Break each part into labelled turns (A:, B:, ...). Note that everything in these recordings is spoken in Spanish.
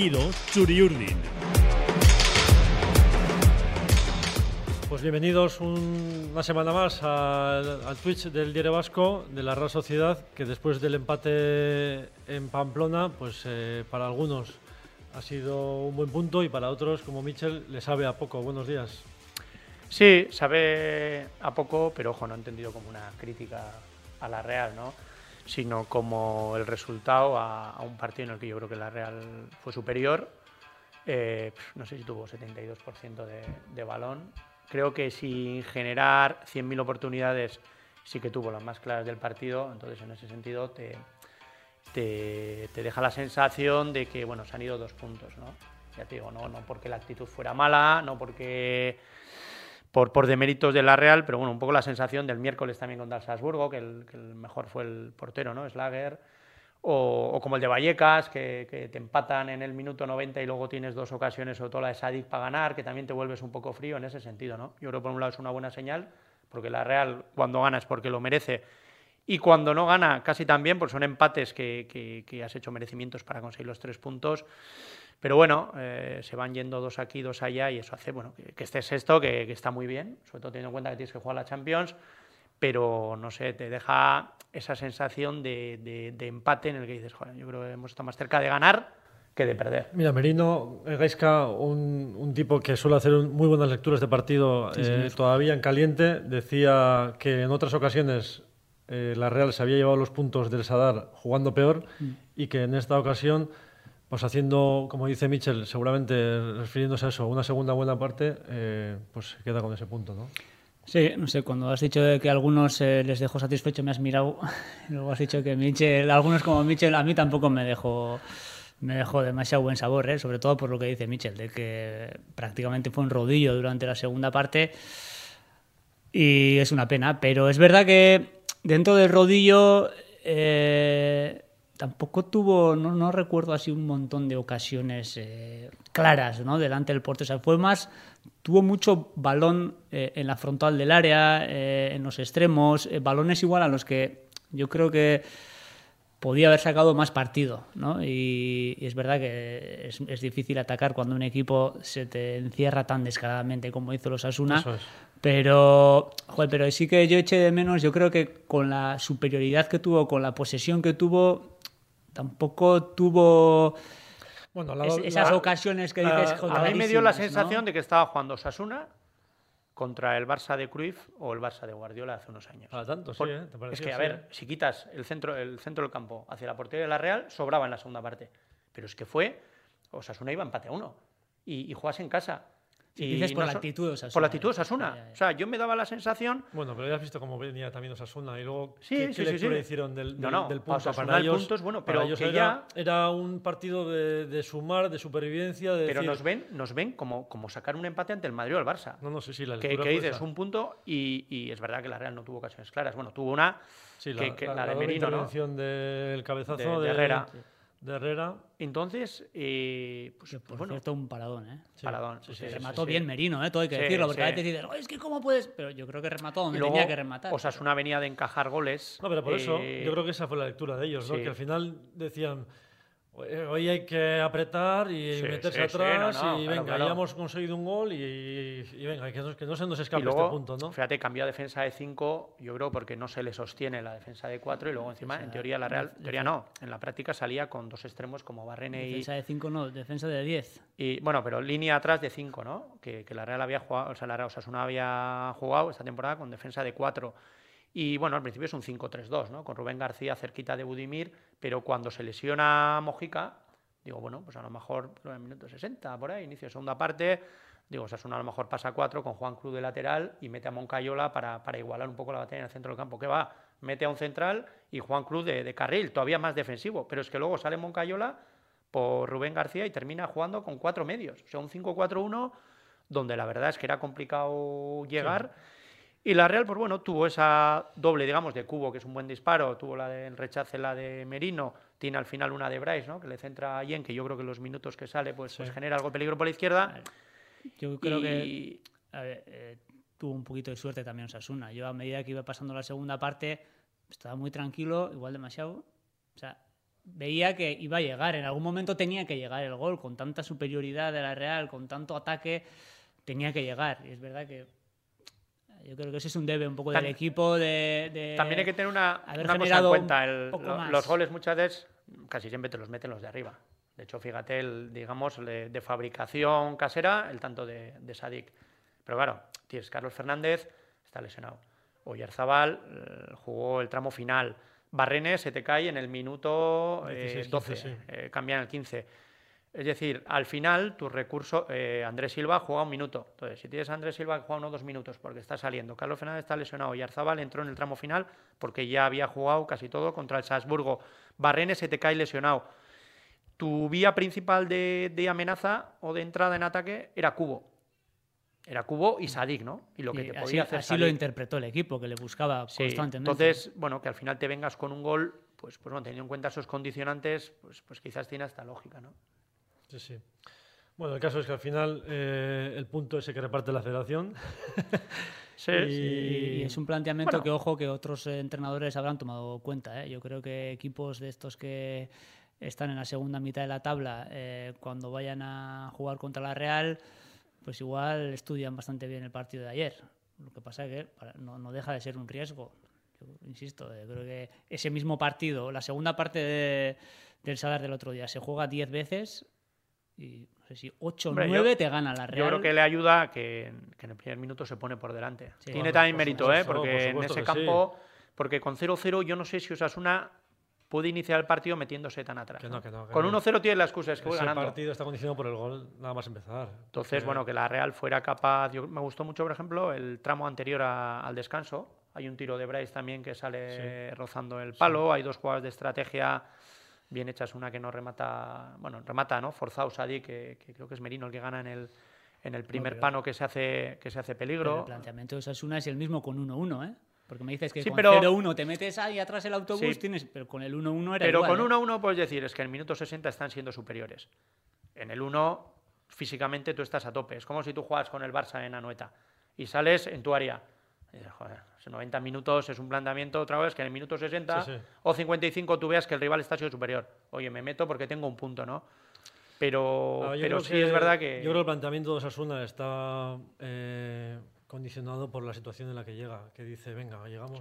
A: estilo Churiurdin.
B: Pues bienvenidos una semana más al, Twitch del Diario Vasco de la Real Sociedad, que después del empate en Pamplona, pues eh, para algunos ha sido un buen punto y para otros, como Michel, le sabe a poco. Buenos días.
C: Sí, sabe a poco, pero ojo, no he entendido como una crítica a la Real, ¿no? Sino como el resultado a, un partido en el que yo creo que la Real fue superior. Eh, no sé si tuvo 72% de, de balón, Creo que sin generar 100.000 oportunidades sí que tuvo las más claras del partido, entonces en ese sentido te, te, deja la sensación de que bueno, se han ido dos puntos. ¿no? Ya te digo, no, no porque la actitud fuera mala, no porque por, por deméritos de la Real, pero bueno, un poco la sensación del miércoles también contra el Salzburgo, que el, que el mejor fue el portero, ¿no? Slager o, como el de Vallecas, que, te empatan en el minuto 90 y luego tienes dos ocasiones, sobre todo la de Sadik para ganar, que también te vuelves un poco frío en ese sentido. ¿no? Yo creo por un lado es una buena señal, porque la Real cuando gana es porque lo merece, y cuando no gana casi también, porque son empates que, que, has hecho merecimientos para conseguir los tres puntos. Pero bueno, eh, se van yendo dos aquí, dos allá, y eso hace bueno, que, que estés esto, que, que está muy bien, sobre todo teniendo en cuenta que tienes que jugar la Champions pero no sé, te deja esa sensación de, empate en el que dices, joder, yo creo que hemos estado más cerca de ganar que de perder.
B: Mira, Merino Gaisca, un, tipo que suele hacer muy buenas lecturas de partido eh, todavía en caliente, decía que en otras ocasiones eh, la Real se había llevado los puntos del Sadar jugando peor y que en esta ocasión, pues haciendo, como dice Michel, seguramente refiriéndose a eso, una segunda buena parte, eh, pues queda con ese punto, ¿no?
D: Sí, no sé, cuando has dicho que a algunos eh, les dejó satisfecho me has mirado, luego has dicho que Michel, algunos como Michel, a mí tampoco me dejó, me dejó demasiado buen sabor, sobre todo por lo que dice Michel, de que prácticamente fue un rodillo durante la segunda parte y es una pena, pero es verdad que dentro del rodillo eh, tampoco tuvo, no, recuerdo así un montón de ocasiones eh, claras ¿no? delante del portero, o sea, fue más tuvo mucho balón eh, en la frontal del área, eh, en los extremos, balones igual a los que yo creo que podía haber sacado más partido, ¿no? Y, es verdad que es, difícil atacar cuando un equipo se te encierra tan descaradamente como hizo los Asuna. Pero, joder, pero sí que yo eché de menos, yo creo que con la superioridad que tuvo, con la posesión que tuvo, tampoco tuvo bueno, esas ocasiones que dices.
C: a mí me dio la sensación de que estaba jugando Sasuna contra el Barça de Cruyff o el Barça de Guardiola hace unos años.
B: Para tanto, sí. ¿eh?
C: es que, a ver, si quitas el centro, el centro del campo hacia la portería de la Real, sobraba en la segunda parte. Pero es que fue, o Sasuna iba empate a uno. Y, y juegas en casa
D: y dices por la actitud de Osasuna.
C: Por la actitud de Osasuna. O sea, yo me daba la sensación.
B: Bueno, pero ya has visto cómo venía también Osasuna y luego.
C: Sí,
B: ¿qué,
C: sí,
B: qué
C: sí,
B: hicieron del,
C: no, no,
B: del punto?
C: Para ellos, el punto es bueno, pero que ya.
B: Era un partido de, de, sumar, de supervivencia. De
C: pero nos ven, nos ven como, como sacar un empate ante el Madrid o el Barça.
B: No, no, sí, sí, la
C: Que, que dices un punto y, y, es verdad que la Real no tuvo ocasiones claras. Bueno, tuvo una.
B: Sí, la, que, la, de Merino, ¿no? del cabezazo de,
C: de Herrera
B: de Herrera.
C: Entonces, eh, pues,
D: por bueno, cierto, un paradón, ¿eh?
C: paradón.
D: Sí, remató bien Merino, ¿eh? Todo hay que decirlo, porque a veces dices, es que cómo puedes. Pero yo creo que remató donde tenía que rematar.
C: O sea, es una avenida de encajar goles.
B: No, pero por eso, eh, yo creo que esa fue la lectura de ellos, ¿no? Que al final decían Hoy hay que apretar y meterse atrás y venga, ya hemos conseguido un gol y, venga, que no, que no, se nos escape este punto, ¿no?
C: Fíjate, cambió a defensa de 5, yo creo porque no se le sostiene la defensa de 4 y luego encima, en teoría la Real, en teoría no, en la práctica salía con dos extremos como Barrene
D: y... Defensa de 5 no, defensa de 10.
C: Y bueno, pero línea atrás de 5, ¿no? Que, que, la Real había jugado, o sea, la Real Osasuna había jugado esta temporada con defensa de 4 y bueno, al principio es un 5-3-2, ¿no? Con Rubén García cerquita de Budimir, pero cuando se lesiona Mojica, digo, bueno, pues a lo mejor en el minuto 60, por ahí, inicio de segunda parte, digo, Sasuna a lo mejor pasa 4 con Juan Cruz de lateral y mete a Moncayola para, para igualar un poco la batalla en el centro del campo. ¿Qué va? Mete a un central y Juan Cruz de, carril, todavía más defensivo, pero es que luego sale Moncayola por Rubén García y termina jugando con cuatro medios, o sea, un 5-4-1 donde la verdad es que era complicado llegar. Y la Real, pues bueno, tuvo esa doble, digamos, de Cubo, que es un buen disparo, tuvo la del rechace, la de Merino, tiene al final una de Bryce, ¿no? Que le centra a Yen, que yo creo que los minutos que sale, pues, pues genera algo de peligro por la izquierda.
D: Yo creo que eh, tuvo un poquito de suerte también Osasuna. Yo a medida que iba pasando la segunda parte, estaba muy tranquilo, igual demasiado. O sea, veía que iba a llegar, en algún momento tenía que llegar el gol, con tanta superioridad de la Real, con tanto ataque, tenía que llegar. Y es verdad que yo creo que ese es un debe un poco del equipo de,
C: También hay que tener una, una cosa en cuenta. los goles muchas veces casi siempre te los meten los de arriba. De hecho, fíjate, el, digamos, de, fabricación casera, el tanto de, de Sadik. Pero claro, tienes Carlos Fernández, está lesionado. Oyarzabal eh, jugó el tramo final. Barrenes se te cae en el minuto 12, eh, eh, cambia en el 15. Es decir, al final tu recurso, Andrés Silva juega un minuto. Entonces, si tienes a Andrés Silva que juega uno dos minutos porque está saliendo, Carlos Fernández está lesionado y Arzabal entró en el tramo final porque ya había jugado casi todo contra el Salzburgo. Barrenes se te cae lesionado. Tu vía principal de amenaza o de entrada en ataque era Cubo. Era Cubo y Sadik, ¿no?
D: Y lo que te podía hacer Así lo interpretó el equipo, que le buscaba constantemente.
C: Entonces, bueno, que al final te vengas con un gol, pues, pues bueno, teniendo en cuenta esos condicionantes, pues, pues quizás tiene hasta lógica, ¿no?
B: Sí, sí. Bueno, el caso es que al final eh, el punto ese que reparte la federación.
D: sí, y... es un planteamiento que, ojo, que otros entrenadores habrán tomado cuenta. ¿eh? Yo creo que equipos de estos que están en la segunda mitad de la tabla, eh, cuando vayan a jugar contra la Real pues igual estudian bastante bien el partido de ayer. Lo que pasa es que no, deja de ser un riesgo. Yo insisto, eh, creo que ese mismo partido, la segunda parte del Sadar del otro día, se juega 10 veces y no sé si 8 o 9 te gana la Real.
C: Yo creo que le ayuda que, en el primer minuto se pone por delante. Tiene también mérito, ¿eh? porque en ese campo, porque con 0-0 yo no sé si Osasuna puede iniciar el partido metiéndose tan atrás. Con 1-0 tiene la excusa, es que voy ganando.
B: El partido está condicionado por el gol nada más empezar.
C: Entonces, bueno, que la Real fuera capaz. me gustó mucho, por ejemplo, el tramo anterior al descanso. Hay un tiro de Bryce también que sale rozando el palo. Hay dos jugadas de estrategia bien hechas. Una que no remata, bueno, remata, ¿no? Forzado Sadi, que, que creo que es Merino el que gana en el, en el primer pano que se hace, que se hace peligro.
D: el planteamiento de Osasuna es el mismo con 1-1, ¿eh? Porque me dices que con 0-1 te metes ahí atrás el autobús, tienes, pero con el 1-1 era
C: Pero
D: con
C: 1-1 ¿eh? puedes decir, es que en el minuto 60 están siendo superiores. En el 1, físicamente tú estás a tope. Es como si tú juegas con el Barça en Anoeta y sales en tu área. Joder, 90 minutos es un planteamiento otra vez que en el minuto 60 o 55 tú veas que el rival está siendo superior. Oye, me meto porque tengo un punto, ¿no? Pero, pero sí es verdad que...
B: Yo creo que el planteamiento de Osasuna está... Eh condicionado por la situación en la que llega, que dice, venga, llegamos,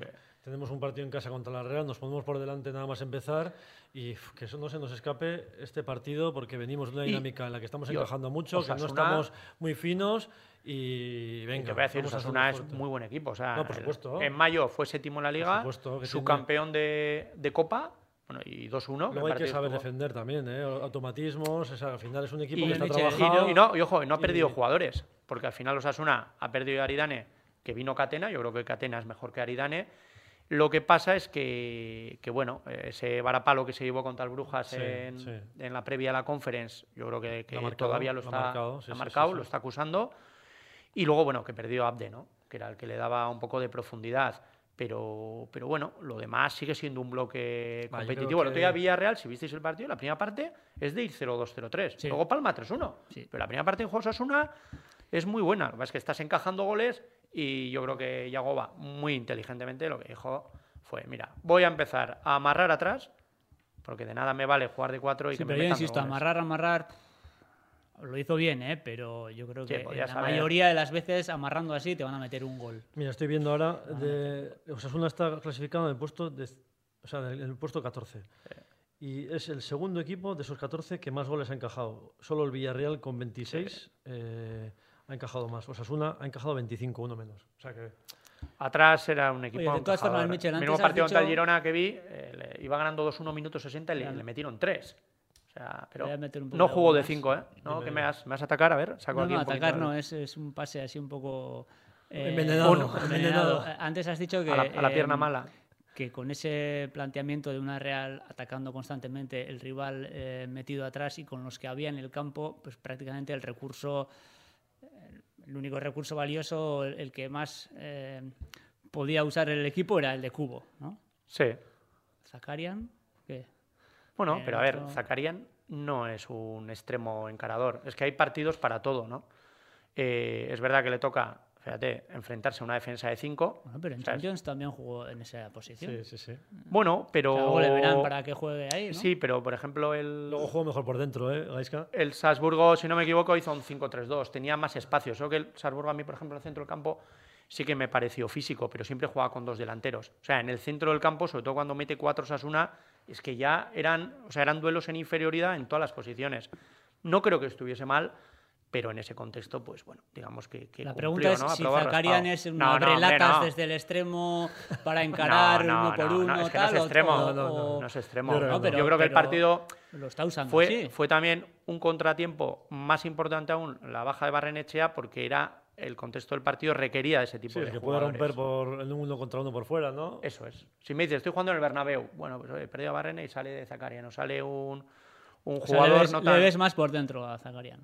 B: tenemos un partido en casa contra la Real, nos ponemos por delante nada más empezar y que eso no se nos escape este partido porque venimos de una dinámica en la que estamos encajando mucho, que no estamos muy finos y venga.
C: te voy a decir, Osasuna es muy buen equipo. O sea, por supuesto. en mayo fue séptimo en la liga, su campeón de, de Copa bueno, y 2-1.
B: Luego hay que saber defender también, ¿eh? automatismos. al final es un equipo que está trabajando.
C: Y no, y ojo, no ha perdido jugadores, porque al final Osasuna ha perdido a Aridane, que vino Catena. Yo creo que Catena es mejor que Aridane. Lo que pasa es que, que bueno, ese varapalo que se llevó contra el Brujas en, en, la previa a la conference, yo creo que, todavía lo, está marcado, ha marcado lo está acusando. Y luego, bueno, que perdió Abde, ¿no? que era el que le daba un poco de profundidad. Pero, pero bueno, lo demás sigue siendo un bloque competitivo. El otro día Villarreal, si visteis el partido, la primera parte es de ir 0-2-0-3. Luego Palma 3-1. Pero la primera parte en Juegos una es muy buena. Lo que es que estás encajando goles y yo creo que Yagoba, muy inteligentemente, lo que dijo fue, mira, voy a empezar a amarrar atrás, porque de nada me vale jugar de cuatro y que me
D: pero yo insisto, amarrar, amarrar lo hizo bien, ¿eh? pero yo creo que la mayoría de las veces amarrando así te van a meter un gol.
B: Mira, estoy viendo ahora, de, Osasuna está clasificado en el puesto, de, o sea, en el puesto 14. Y es el segundo equipo de esos 14 que más goles ha encajado. Solo el Villarreal con 26 eh, ha encajado más. Osasuna ha encajado 25, uno menos. O sea que...
C: Atrás era un equipo. Oye, de todas formas, Michel, el mismo partido contra el Girona que vi, eh, iba ganando 2-1 minutos 60 y le, le metieron 3 pero no jugó de 5, ¿eh? ¿No? ¿Qué me vas, me vas a atacar? A ver,
D: saco no, no, atacar no, es, es, un pase así un poco...
B: Eh, envenenado,
D: Antes has dicho que...
C: A la, pierna em, mala.
D: Que con ese planteamiento de una Real atacando constantemente el rival eh, metido atrás y con los que había en el campo, pues prácticamente el recurso, el único recurso valioso, el, que más eh, podía usar el equipo era el de Cubo, ¿no?
C: Sí.
D: Zakarian, ¿qué?
C: Bueno, pero a ver, Zakarian no es un extremo encarador. Es que hay partidos para todo, ¿no? Eh, es verdad que le toca fíjate, enfrentarse a una defensa de 5.
D: Bueno, pero en Champions también jugó en esa posición.
B: Sí, sí, sí.
C: Bueno, pero.
D: O le verán para que juegue ahí, ¿no?
C: Sí, pero por ejemplo, el.
B: Luego jugó mejor por dentro, ¿eh, Gaiska?
C: El Salzburgo, si no me equivoco, hizo un 5-3-2. Tenía más espacio. Solo que el Salzburgo, a mí, por ejemplo, en el centro del campo, sí que me pareció físico, pero siempre jugaba con dos delanteros. O sea, en el centro del campo, sobre todo cuando mete cuatro Sasuna, es que ya eran, o sea, eran duelos en inferioridad en todas las posiciones. No creo que estuviese mal, pero en ese contexto, pues bueno, digamos que. que
D: la
C: cumplió,
D: pregunta es
C: ¿no?
D: si
C: raspado.
D: es
C: No,
D: una
C: no, hombre,
D: relatas
C: no.
D: desde el extremo para encarar
C: No, no,
D: uno por
C: no,
D: uno,
C: no, es que no es extremo.
D: o-
B: No, no, no,
D: o-
C: No es extremo.
B: Yo creo que
C: Yo creo,
D: pero-
C: que el
D: pero
C: partido
D: Lo está usando
C: fue, fue también un contratiempo más importante aún, la baja de Barrenechea, porque era el contexto del partido requería de ese tipo
B: Sí,
C: de
B: que puede
C: jugadores.
B: romper por el uno contra uno por fuera, ¿no?
C: Eso es. Si me dices, estoy jugando en el Bernabéu, bueno, pues oye, he perdido a Barrene y sale de Zacaria, no sale un, un
D: O sea,
C: jugador
D: le, ves,
C: no
D: le
C: tan...
D: ves más por dentro a Zakarian.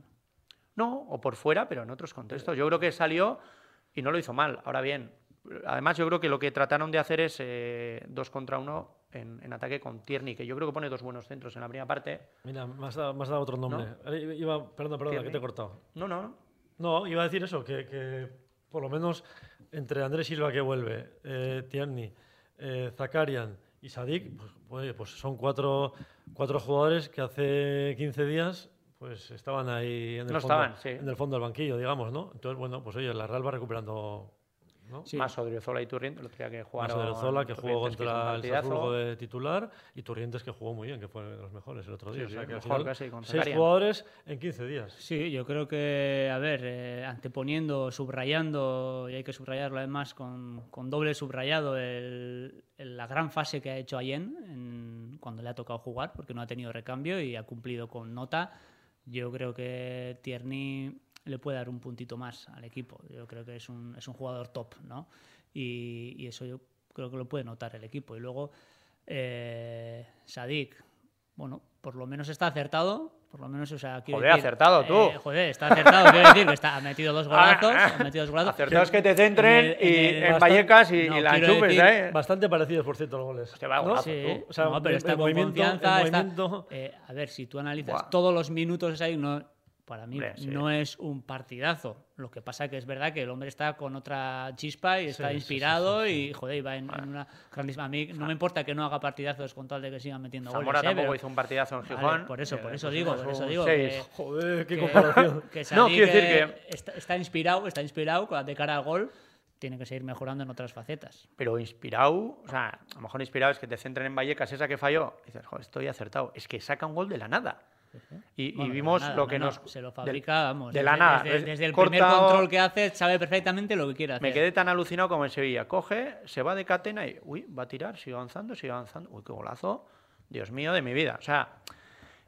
C: No, o por fuera, pero en otros contextos. Yo creo que salió y no lo hizo mal. Ahora bien, además yo creo que lo que trataron de hacer es eh, dos contra uno en, en ataque con Tierney, que yo creo que pone dos buenos centros en la primera parte.
B: Mira, me has dado, me has dado otro nombre. Eh, Iba, perdona, perdona, que te he cortado.
C: No, no, no.
B: No, iba a decir eso, que, que por lo menos entre Andrés Silva que vuelve, eh, Tierney, eh, Zakarian y Sadik, pues, oye, pues son cuatro, cuatro jugadores que hace 15 días pues estaban ahí en el,
C: No
B: fondo,
C: estaban, sí.
B: en el fondo del banquillo, digamos, ¿no? Entonces, bueno, pues oye, la Real va recuperando, ¿no?
D: Sí.
C: Más Odriozola y Turriente, el otro día que
B: Más
C: jugaron.
B: Odriozola, que jugó
C: Turrientes, que
B: contra el. Salzburgo de titular, y Turrientes, que jugó muy bien, que fue de los mejores el otro día.
C: Sí,
B: o sea, que
C: mejor
B: final,
C: casi con
B: seis jugadores en 15 días.
D: Sí, yo creo que, a ver, eh, anteponiendo, subrayando, y hay que subrayarlo además con, con doble subrayado, el- el- la gran fase que ha hecho Allen en- cuando le ha tocado jugar, porque no ha tenido recambio y ha cumplido con nota. Yo creo que Tierney le puede dar un puntito más al equipo. Yo creo que es un, es un jugador top, ¿no? Y, eso yo creo que lo puede notar el equipo. Y luego, eh, Sadik, bueno, por lo menos está acertado. Por lo menos, o sea, quiero
C: Joder,
D: decir,
C: acertado, tú.
D: eh, joder, está acertado. quiero decir que está, ha metido dos golazos. ha metido dos golazos.
C: Acertados que te centren
D: En el-
C: y
D: en el-
C: en Vallecas y,
D: No,
C: y la
D: decir-
C: ¿eh?
B: Bastante parecidos, por cierto, los goles.
C: Hostia, vaya
B: ¿no?
C: golazo,
D: Sí,
C: tú.
B: O sea,
D: no, pero está con
B: movimiento-
D: confianza. está- eh, a ver, si tú analizas
C: Buah.
D: todos los minutos ahí, no, para mí
C: sí.
D: no es un partidazo. Lo que pasa que es verdad que el hombre está con otra chispa y está
B: sí,
D: inspirado y, joder, y va en, en una grandísima... A mí no me importa que no haga partidazos con tal de que sigan metiendo
C: Zamora
D: goles. ¿eh?
C: tampoco
D: Pero-
C: hizo un partidazo en
D: Vale,
C: Gijón.
D: por eso, por
C: Eh,
D: eso
C: pues
D: digo, por eso digo que,
B: Joder, qué
D: que-
B: comparación.
D: que
C: No,
D: Sadik,
C: quiero decir
D: eh,
C: que-
D: está, está inspirado, está inspirado de cara al gol. Tiene que seguir mejorando en otras facetas.
C: Pero inspirado, o sea, a lo mejor inspirado es que te centren en Vallecas, esa que falló. Y dices, joder, estoy acertado. Es que saca un gol de la nada. Y,
D: Bueno,
C: vimos
D: nada,
C: lo que
D: no,
C: nos.
D: no, se lo
C: de
D: desde,
C: la nada.
D: Desde,
C: Es
D: desde el primer control que hace, sabe perfectamente lo que quiere hacer.
C: Me quedé tan alucinado como en Sevilla. Coge, se va de catena y, uy, va a tirar, sigue avanzando, sigue avanzando. Uy, qué golazo. Dios mío, de mi vida. O sea,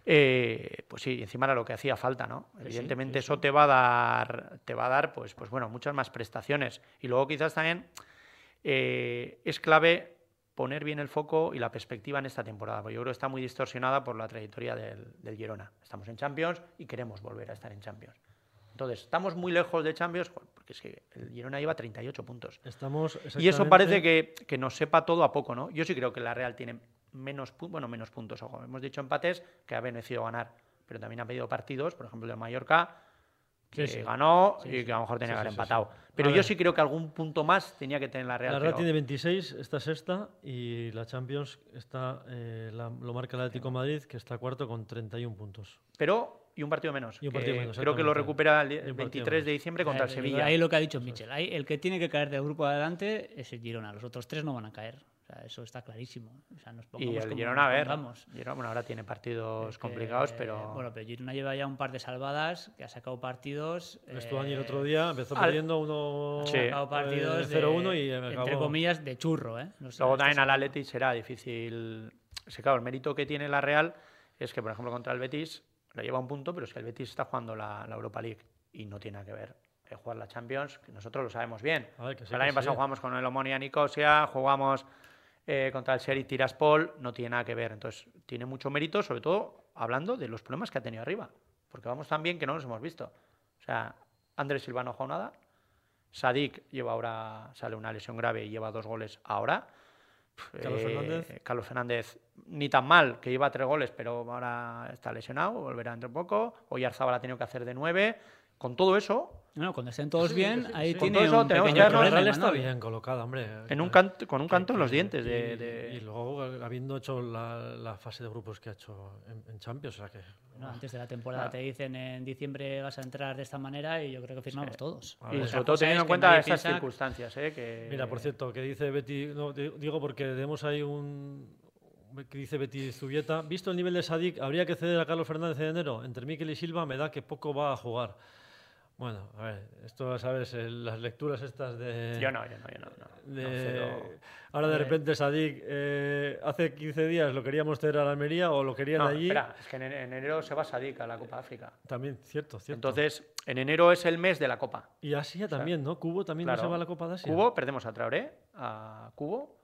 C: eh, pues sí, encima era lo que hacía falta, ¿no? Evidentemente eso te va a dar, te va a dar, pues, pues bueno, muchas más prestaciones. Y luego quizás también eh, es clave poner bien el foco y la perspectiva en esta temporada, porque yo creo que está muy distorsionada por la trayectoria del, del Girona. Estamos en Champions y queremos volver a estar en Champions. Entonces, estamos muy lejos de Champions, porque es que el Girona lleva 38 puntos.
B: Estamos
C: Y eso parece que, que nos sepa todo a poco, ¿no? Yo sí creo que la Real tiene menos, bueno, menos puntos. Ojo, hemos dicho empates que ha beneficiado ganar, pero también ha pedido partidos, por ejemplo, el de Mallorca, que
B: Sí, sí.
C: ganó y que a lo mejor tenía
B: Sí,
C: que haber empatado.
B: sí.
C: Pero
B: A
C: yo
B: ver.
C: sí creo que algún punto más tenía que tener la Real.
B: La Real
C: pero-
B: tiene 26, esta sexta, y la Champions está, eh, la- lo marca el Atlético Madrid, que está cuarto con 31 puntos.
C: pero y un partido menos.
B: Y un
C: que
B: partido menos,
C: creo que lo recupera el
B: Y un partido
C: 23 de diciembre contra el Sevilla.
D: Ahí lo que ha dicho Michel. Ahí el que tiene que caer del grupo de adelante es el Girona. Los otros tres no van a caer. O sea, eso está clarísimo. O sea, nos
C: Y el Girona, a ver. Girona, bueno, ahora tiene partidos
D: Que,
C: complicados, pero.
D: Bueno, pero Girona lleva ya un par de salvadas, que ha sacado partidos.
B: El
D: eh,
B: otro día empezó
C: al-
B: perdiendo uno
C: Sí.
D: ha sacado partidos
B: eh,
D: de-
B: 0-1 y
D: entre comillas, de churro. ¿eh? No sé,
C: Luego también al Atleti será difícil. Claro, el mérito que tiene la Real es que, por ejemplo, contra el Betis lo lleva un punto, pero es que el Betis está jugando la, la Europa League y no tiene nada que ver. eh, jugar la Champions, que nosotros lo sabemos bien.
B: Ver, sí,
C: el año pasado
B: sí.
C: jugamos con el Omonia Nicosia, jugamos eh, contra el Sheriff Tiraspol, no tiene nada que ver. Entonces, tiene mucho mérito, sobre todo hablando de los problemas que ha tenido arriba. Porque vamos tan bien que no los hemos visto. O sea, Andrés Silva no ha jugado nada. Sadik lleva ahora, sale una lesión grave y lleva dos goles ahora.
B: Carlos Fernández.
C: Carlos Fernández, ni tan mal, que lleva tres goles, pero ahora está lesionado, volverá dentro de poco. Hoy Arzabal ha tenido que hacer de nueve. Con todo eso,
D: No, cuando estén todos
B: Sí,
D: bien,
B: sí,
D: ahí
B: sí.
D: tiene
C: eso
D: un
C: tenemos
D: pequeño problema,
B: Real está
D: ¿no?
B: bien colocada, hombre.
C: En un canto, con un
B: que-
C: canto en los dientes
B: y,
C: de, de-
B: y luego habiendo hecho la, la fase de grupos que ha hecho en, en Champions, o sea que...
D: Bueno, antes de la temporada
C: Ah.
D: te dicen en diciembre vas a entrar de esta manera y yo creo que firmamos todos.
B: A
C: Y sobre todo teniendo en cuenta
D: piensa-
C: circunstancias, ¿eh? Que...
B: Mira, por cierto, que dice Betty, no, di- digo porque tenemos ahí un que dice Betty Zubieta, visto el nivel de Sadik, habría que ceder a Carlos Fernández en enero. Entre Miquel y Silva me da que poco va a jugar. Bueno, a ver, esto, ¿sabes? El- las lecturas estas de...
C: Yo no, yo no, yo no. no.
B: de-
C: No
B: ahora de
D: Eh.
B: repente Sadik, eh, hace 15 días lo queríamos ceder a la Almería o lo querían
C: No,
B: allí.
C: espera, es que en en enero se va Sadik a la Copa África.
B: También, cierto, cierto.
C: Entonces, en enero es el mes de la Copa.
B: y Asia también, ¿no? Cubo también no
C: Claro.
B: se va a la Copa de Asia.
C: Cubo, perdemos a Traoré, a Cubo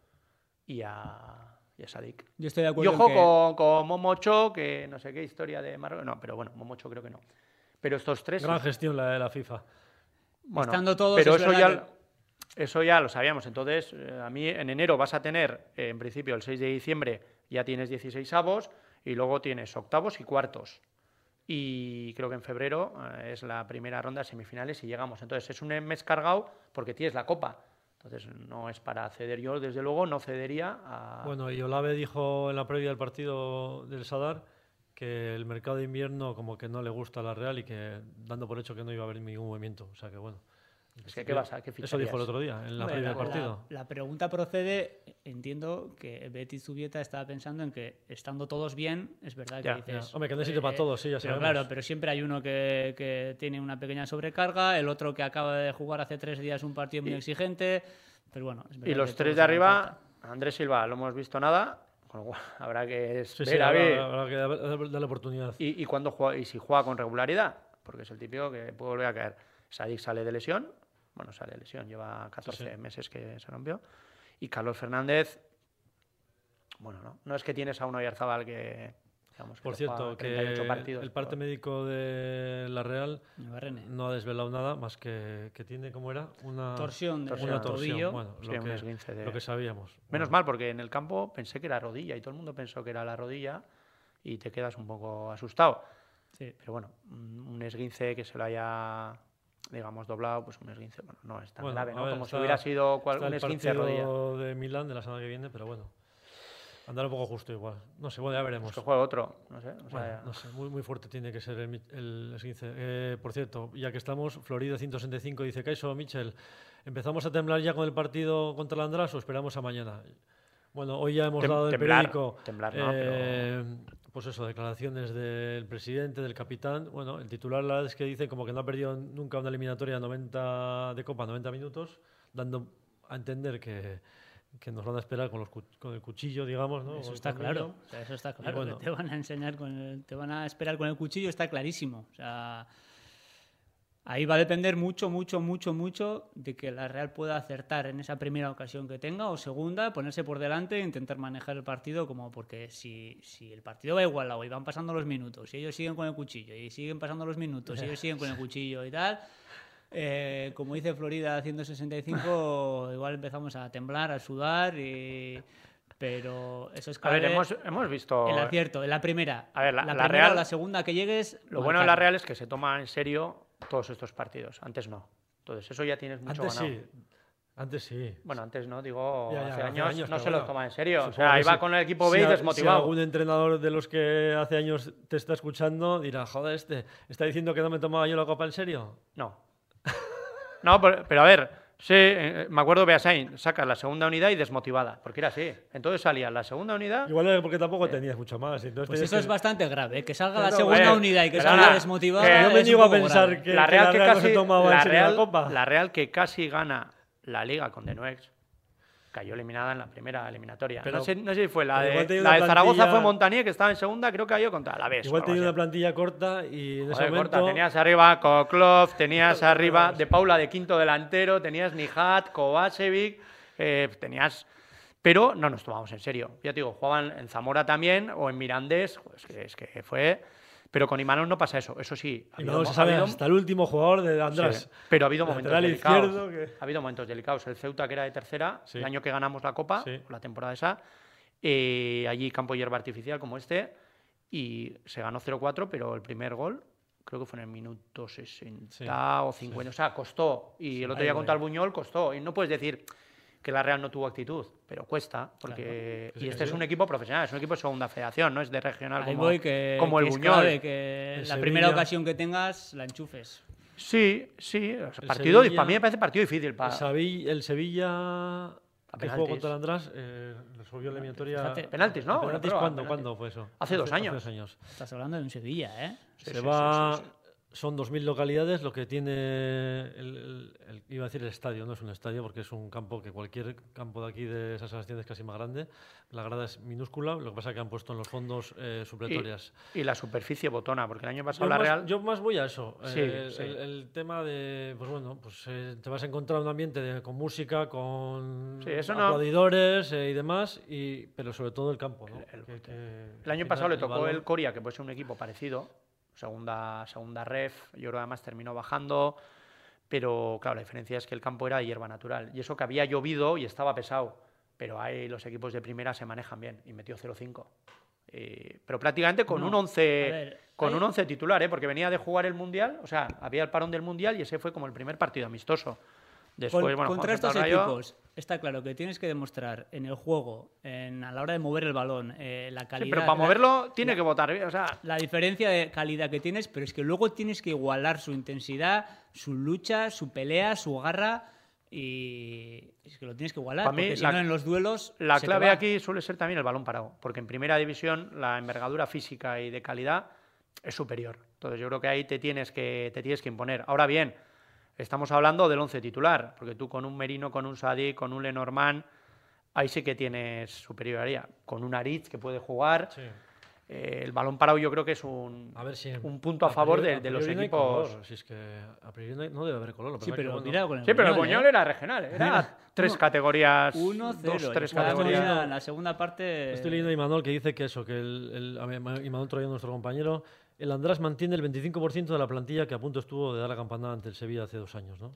C: y a, y a Sadik.
D: Yo estoy de
C: Y
D: acuerdo en
C: ojo
D: que-
C: con, con Momocho, que no sé qué historia de Marruecos. No, pero bueno, Momocho creo que no. Pero estos tres.
B: Gran gestión la de la FIFA.
C: Bueno,
D: Estando todos,
C: pero
D: es
C: eso ya, eso ya lo sabíamos. Entonces, eh, a mí en enero vas a tener, eh, en principio, el 6 de diciembre ya tienes 16 avos y luego tienes octavos y cuartos. Y creo que en febrero eh, es la primera ronda de semifinales y llegamos. Entonces, es un mes cargado porque tienes la copa. Entonces, no es para ceder. Yo, desde luego, no cedería a.
B: Bueno, y Olave dijo en la previa del partido del Sadar que el mercado de invierno como que no le gusta a la Real y que dando por hecho que no iba a haber ningún movimiento. O sea que bueno.
C: Es que, ¿qué vas a- qué
B: Eso dijo el otro día, en la
D: Hombre,
B: previa del partido.
D: La, la pregunta procede, entiendo que Betty Zubieta estaba pensando en que estando todos bien, es verdad que
C: Ya,
D: dices...
B: ya. Hombre, que no sirve para todos, sí, ya
D: pero. Claro, pero siempre hay uno que, que tiene una pequeña sobrecarga, el otro que acaba de jugar hace tres días un partido muy exigente, pero bueno... es
C: Y
D: verdad
C: los
D: que
C: tres de arriba. Andrés Silva, lo hemos visto nada. Con lo cual, habrá que
B: Sí,
C: ver
B: sí,
C: a ver.
B: habrá, habrá que dar- darle oportunidad.
C: Y, y cuándo juega, y si juega con regularidad, porque es el típico que puede volver a caer. Sadik sale de lesión, bueno, sale de lesión, lleva 14
B: sí.
C: meses que se rompió. Y Carlos Fernández, bueno, no, no es que tienes a un Oyarzabal que, digamos, que
B: Por cierto,
C: 38
B: que
C: partidos,
B: el parte
C: pero-
B: médico de la Real no ha desvelado nada más que, que tiene, ¿cómo era? Una
D: Torsión de
B: Una torsión,
D: tobillo.
B: bueno,
C: Sí,
B: lo,
C: un
B: que,
C: esguince de-
B: lo que sabíamos.
C: Menos
B: Bueno,
C: mal, porque en el campo pensé que era rodilla y todo el mundo pensó que era la rodilla y te quedas un poco asustado.
D: Sí.
C: Pero bueno, un un esguince que se lo haya, digamos, doblado, pues un esguince, bueno, no es tan
B: Bueno,
C: grave, ¿no?
B: ver,
C: Como
B: está-
C: si hubiera sido cual- un esguince de rodilla.
B: de Milán de la semana que viene, pero bueno. Andar un poco justo igual. No sé, bueno, ya veremos.
C: Pues que juegue otro, no sé. o sea,
B: Bueno, no sé, muy, muy fuerte tiene que ser el, mi- el esguince. Eh, por cierto, ya que estamos, Florida 165 dice, Kaiso, Michel, ¿empezamos a temblar ya con el partido contra el András o esperamos a mañana? Bueno, hoy ya hemos
C: Tem-
B: dado el
C: temblar,
B: periódico.
C: temblar no,
B: eh, Pues eso, declaraciones del presidente, del capitán. Bueno, el titular la verdad es que dice como que no ha perdido nunca una eliminatoria 90 de Copa, 90 minutos, dando a entender que, que nos van a esperar con, los, con el cuchillo, digamos. ¿no?
D: Eso
B: Con
D: está claro. o sea, eso está claro.
B: bueno.
D: te van a enseñar con el- te van a esperar con el cuchillo, está clarísimo. O sea, ahí va a depender mucho, mucho, mucho, mucho de que la Real pueda acertar en esa primera ocasión que tenga o segunda, ponerse por delante e intentar manejar el partido como porque si, si el partido va igualado y van pasando los minutos y ellos siguen con el cuchillo y siguen pasando los minutos y ellos siguen con el cuchillo y tal. Eh, como dice Florida haciendo 65, igual empezamos a temblar, a sudar y, pero eso es
C: a ver, hemos, hemos visto...
D: el acierto, en la primera.
C: A ver, la- la
D: primera
C: Real-
D: o la segunda que llegues.
C: Lo bueno de la. Real es que se toma en serio todos estos partidos. Antes no. Entonces, eso ya tienes mucho
B: Antes
C: ganado.
B: sí. Antes sí.
C: Bueno, antes no, digo,
B: Ya, ya,
C: hace,
B: hace
C: años,
B: años,
C: no se lo
B: bueno,
C: toma en serio. O sea,
B: que
C: iba
B: sí.
C: con el equipo B
B: Si
C: y
B: a-
C: desmotivado.
B: Si algún entrenador de los que hace años te está escuchando dirá, joder, este está diciendo que no me tomaba yo la copa en serio.
C: No. No, pero, pero a ver, sí, eh, me acuerdo Beasain, saca la segunda unidad y desmotivada, porque era así. Entonces salía la segunda unidad.
B: Igual era porque tampoco tenías mucho más. Entonces
D: Pues
B: tenías
D: eso
B: que-
D: es bastante grave, ¿eh? que salga la
B: No,
D: segunda
C: a ver,
D: unidad y que
C: perdona,
D: salga desmotivada.
C: que
B: Yo me
D: es un
B: niego a
D: poco
B: pensar
D: grave.
B: que
C: la Real que,
B: no
C: casi,
B: se tomaba en
C: la,
B: serio
C: Real,
B: la copa.
C: la Real que casi gana la liga con Denuex cayó eliminada en la primera eliminatoria.
B: Pero-
C: no, sé, no sé si fue la de, la de Zaragoza fue Montanier que estaba en segunda, creo que cayó contra la vez.
B: Igual tenía una plantilla corta y en ese
C: Joder,
B: momento...
C: corta. Tenías arriba Koklov, tenías arriba de Paula de quinto delantero, tenías Nijat, Kovacevic, eh, tenías... Pero no nos tomamos en serio. Ya te digo, jugaban en Zamora también o en Mirandés, pues que, es que fue... Pero con Imanol no pasa eso, eso sí. ha habido
B: se
C: ha
B: sabe
C: habido-
B: hasta el último jugador de András.
C: Sí, pero ha habido momentos delicados.
B: que-
C: Ha habido momentos delicados. El Ceuta, que era de tercera,
B: Sí.
C: el año que ganamos la Copa,
B: Sí.
C: la temporada esa, eh, allí campo hierba artificial como este, y se ganó 0-4, pero el primer gol creo que fue en el minuto 60 o 50. O sea, costó. Y el otro día contra el Buñol costó. Y no puedes decir que la Real no tuvo actitud, pero cuesta, porque y este es un equipo profesional, es un equipo de segunda federación, no es de regional como, como el Buñol.
D: que la primera ocasión que tengas la enchufes.
C: Sí, sí, partido, para mí me parece partido difícil. Para...
B: El Sevilla, el juego contra el András eh, resolvió la eliminatoria.
C: penaltis, ¿no?
B: ¿Penaltis cuándo, ¿cuándo fue eso?
C: Hace, dos años.
B: Hace años.
D: Estás hablando de un Sevilla, ¿eh?
B: Se va son 2.000 localidades lo que tiene, el, iba a decir el estadio, no es un estadio porque es un campo que cualquier campo de aquí de esas Sebastián es casi más grande. La grada es minúscula, lo que pasa es que han puesto en los fondos eh, supletorias.
C: Y, la superficie botona, porque el año pasado la Real...
B: Yo más voy a eso. Eh, el, tema de, pues bueno, pues eh, te vas a encontrar un ambiente con música, con aplaudidores y demás, y, pero sobre todo el campo. ¿no?
C: El, año pasado le tocó el Coria, que puede ser un equipo parecido segunda, segunda ref, yo creo que además terminó bajando, pero claro, la diferencia es que el campo era hierba natural, y eso que había llovido y estaba pesado, pero ahí los equipos de primera se manejan bien, y metió 0-5. Eh, pero prácticamente con un 11 con un 11 titular, ¿eh? porque venía de jugar el Mundial, o sea, había el parón del Mundial y ese fue como el primer partido amistoso. Después, bueno,
D: contra estos equipos está claro que tienes que demostrar en el juego, en, a la hora de mover el balón, eh, la calidad.
C: pero para moverlo tiene que votar. O sea...
D: La diferencia de calidad que tienes, pero es que luego tienes que igualar su intensidad, su lucha, su pelea, su garra. Y es que lo tienes que igualar, porque si no en los duelos.
C: La clave aquí suele ser también el balón parado, porque en primera división la envergadura física y de calidad es superior. Entonces yo creo que ahí te tienes que, te tienes que imponer. Ahora bien, Estamos hablando del once titular, porque tú con un Merino, con un Sadi, con un Lenormand, ahí sí que tienes superioridad. Con un Aritz que puede jugar. Eh, el balón parado yo creo que es un, un punto a, favor de, los equipos.
B: Si es que a priori no debe haber color.
D: Sí, pero,
C: el sí, pero el Buñol ¿eh? era regional. Era tres categorías. Uno, cero. Dos, tres categorías.
D: la segunda parte.
B: Estoy leyendo a Imanol que dice que eso, que el, el Imanol traía nuestro compañero el András mantiene el 25% de la plantilla que a punto estuvo de dar la campanada ante el Sevilla hace dos años, ¿no?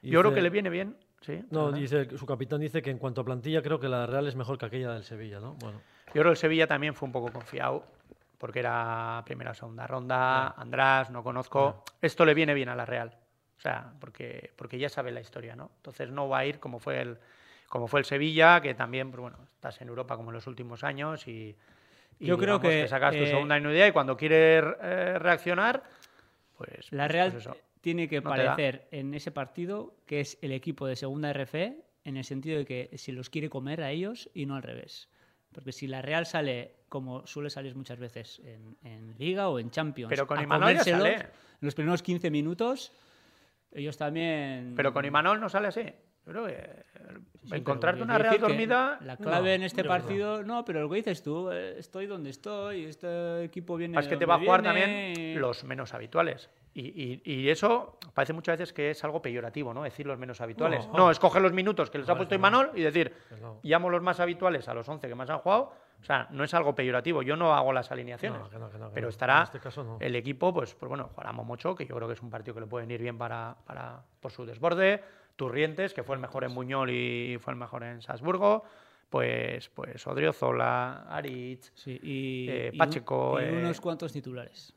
C: Yo creo que le viene bien, sí.
B: No, dice, su capitán dice que en cuanto a plantilla creo que la Real es mejor que aquella del Sevilla, ¿no?
C: Bueno. Yo creo que el Sevilla también fue un poco confiado porque era primera o segunda ronda, András, no conozco. Esto le viene bien a la Real. O sea, porque, porque ya sabe la historia, ¿no? Entonces no va a ir como fue el, como fue el Sevilla, que también, pues bueno, estás en Europa como en los últimos años y yo creo que, sacas tu segunda idea y cuando quieres eh, reaccionar, pues.
D: La Real pues tiene que parecer en ese partido que es el equipo de segunda RF, en el sentido de que si los quiere comer a ellos y no al revés. Porque si la Real sale como suele salir muchas veces en, Liga o en Champions,
C: pero con Imanol sale. en
D: los primeros 15 minutos, ellos también.
C: Pero con Imanol no sale así. Pero eh, encontrarte una Real dormida.
D: La clave en este partido, no. pero lo que dices tú, eh, estoy donde estoy, este equipo viene.
C: Es que te va a jugar también los menos habituales. Y, y, eso parece muchas veces que es algo peyorativo, ¿no? Decir los menos habituales. No, es coger los minutos que les ha puesto Imanol y decir, llamo los más habituales a los 11 que más han jugado. O sea, no es algo peyorativo. Yo no hago las alineaciones. pero estará este el equipo, pues, pues bueno, jugará mucho que yo creo que es un partido que le puede venir bien para, para por su desborde Turrientes, que fue el mejor en Buñol y fue el mejor en Salzburgo, pues, pues Odriozola, Aritz, y, eh, Pacheco.
D: Y, unos eh, cuantos titulares.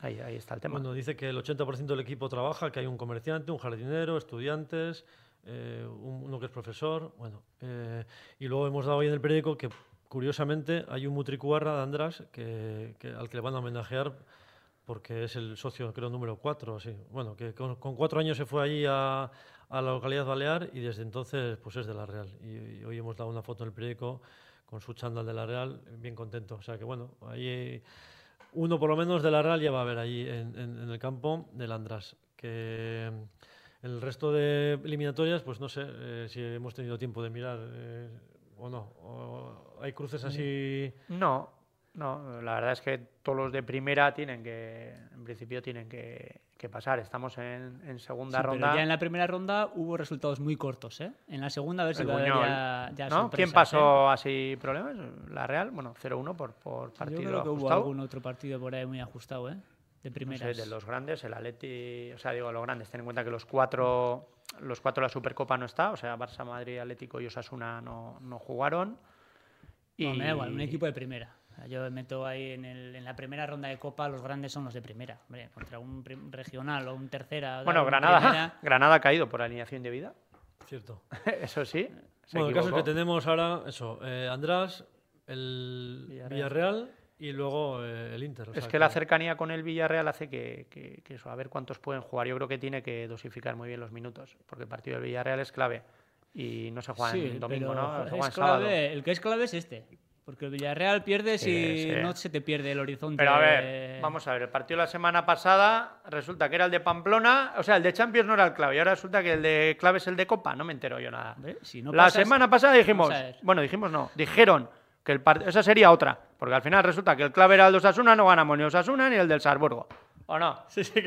C: Ahí, ahí, está el tema.
B: Bueno, dice que el 80% del equipo trabaja, que hay un comerciante, un jardinero, estudiantes, eh, uno que es profesor. Bueno, y luego hemos dado hoy en el periódico que, curiosamente, hay un Mutricuarra de András que, al que le van a homenajear porque es el socio, creo, número cuatro, sí. Bueno, que con, cuatro años se fue allí a, a, la localidad balear y desde entonces pues es de La Real. Y, hoy hemos dado una foto en el periódico con su chándal de La Real, bien contento. O sea que bueno, ahí uno por lo menos de La Real ya va a haber allí en, en, el campo del András. Que el resto de eliminatorias, pues no sé eh, si hemos tenido tiempo de mirar eh, o no. ¿Hay cruces así?
C: No, no, la verdad es que todos los de primera tienen que, en principio, tienen que, pasar. Estamos en, segunda ronda.
D: Pero ya en la primera ronda hubo resultados muy cortos, ¿eh? En la segunda, a ver si ya, ya
C: ¿no? ¿Quién pasó ¿eh? así problemas? La Real, bueno, 0-1 por, por partido
D: Yo creo que hubo algún otro partido por ahí muy ajustado, ¿eh? De primeras.
C: de los grandes, el Atleti, o sea, digo, los grandes, ten en cuenta que los cuatro, los cuatro de la Supercopa no está, o sea, Barça, Madrid, Atlético y Osasuna no, no jugaron.
D: Y... No, me da igual, un equipo de primera. Yo meto ahí en, el, en, la primera ronda de Copa, los grandes son los de primera. Hombre, contra un regional o un tercera.
C: Bueno, Granada, Granada ha caído por alineación de vida.
B: Cierto.
C: eso sí.
B: Bueno, el caso es que tenemos ahora eso, eh, András, el Villarreal, y luego eh, el Inter.
C: es que, la cercanía con el Villarreal hace que, que, eso, a ver cuántos pueden jugar. Yo creo que tiene que dosificar muy bien los minutos, porque el partido del Villarreal es clave y no se juega en domingo, ¿no?
D: Se clave, el que es clave es este. Porque el Villarreal pierde si no se te pierde el horizonte.
C: Pero a ver, vamos a ver, el partido la semana pasada resulta que era el de Pamplona, o sea, el de Champions no era el clave, y ahora resulta que el de clave es el de Copa, no me entero yo nada. la semana pasada dijimos, bueno, dijimos no, dijeron que el partido, esa sería otra, porque al final resulta que el clave era el de Osasuna, no ganamos ni Osasuna ni el del Salzburgo. ¿O no?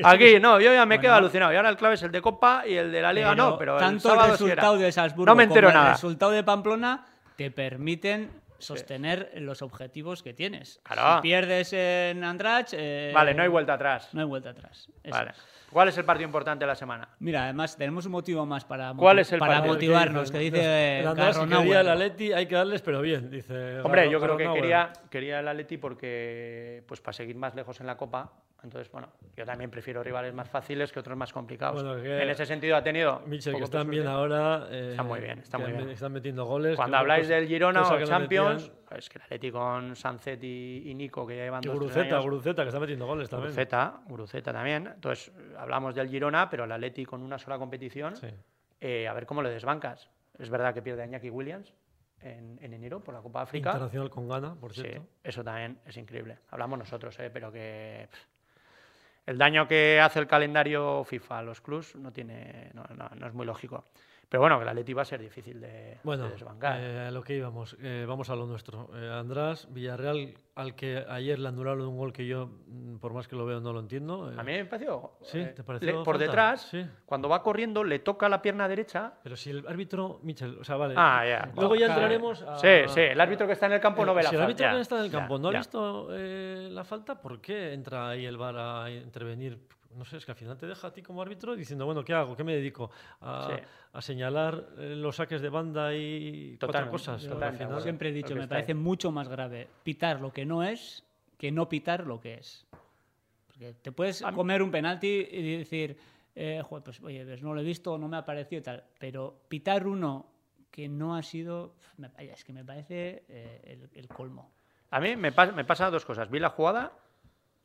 C: Aquí, no, yo ya me quedo alucinado. Y ahora el clave es el de Copa y el de la Liga no, pero
D: tanto
C: el,
D: resultado de Salzburgo
C: no me entero
D: como
C: nada.
D: el resultado de Pamplona te permiten sostener los objetivos que tienes. Si pierdes en Andrach... Eh,
C: vale, no hay vuelta atrás.
D: No hay vuelta atrás.
C: Vale. ¿Cuál es el partido importante de la semana?
D: Mira, además tenemos un motivo más para,
C: ¿Cuál es el
D: para motivarnos, que, dice
B: quería el Atleti, hay que darles, pero bien, dice
C: Hombre, yo creo que quería, quería el Atleti porque, pues para seguir más lejos en la Copa, entonces, bueno, yo también prefiero rivales más fáciles que otros más complicados. en ese sentido ha tenido.
B: Michel, que están bien ahora.
C: Eh, está muy bien, está muy bien.
B: Están metiendo goles.
C: Cuando habláis del Girona o Champions, es pues que el Atleti con y, Nico, que ya llevan
B: y Guruceta, Guruceta, que está metiendo goles también.
C: Guruceta, Guruceta también. Entonces, hablamos del Girona, pero el Atleti con una sola competición, eh, a ver cómo le desbancas. Es verdad que pierde a Iñaki Williams, en, enero por la Copa África.
B: Internacional con gana, por cierto.
C: Sí, eso también es increíble. Hablamos nosotros, eh, pero que el daño que hace el calendario FIFA a los clubs no, tiene, no es muy lógico. Pero bueno, que la Leti va a ser difícil de,
B: bueno,
C: desbancar.
B: Eh, a lo que íbamos, eh, vamos a lo nuestro. Eh, András, Villarreal, al que ayer le anularon un gol que yo, mm, por más que lo veo, no lo entiendo.
C: a mí me pareció.
B: Sí, ¿te pareció?
C: por detrás, cuando va corriendo, le toca la pierna derecha.
B: Pero si el árbitro, Michel, o sea, vale.
C: Ah, ya.
B: Luego ya entraremos. A...
C: Sí, sí, el árbitro que está en el campo no ve la
B: falta.
C: Si
B: el árbitro que está en el campo no ha visto la falta, ¿por qué entra ahí el VAR a intervenir? No sé, es que al final te deja a ti como árbitro diciendo, bueno, ¿qué hago? ¿Qué me dedico? A, señalar eh, los saques de banda y otras cosas.
D: Siempre he dicho, me parece mucho más grave pitar lo que no es que no pitar lo que es. Porque te puedes comer un penalti y decir, eh, pues, oye, pues no lo he visto, no me ha parecido tal, pero pitar uno que no ha sido, es que me parece eh, el, colmo.
C: A mí me, me pasa dos cosas. Vi la jugada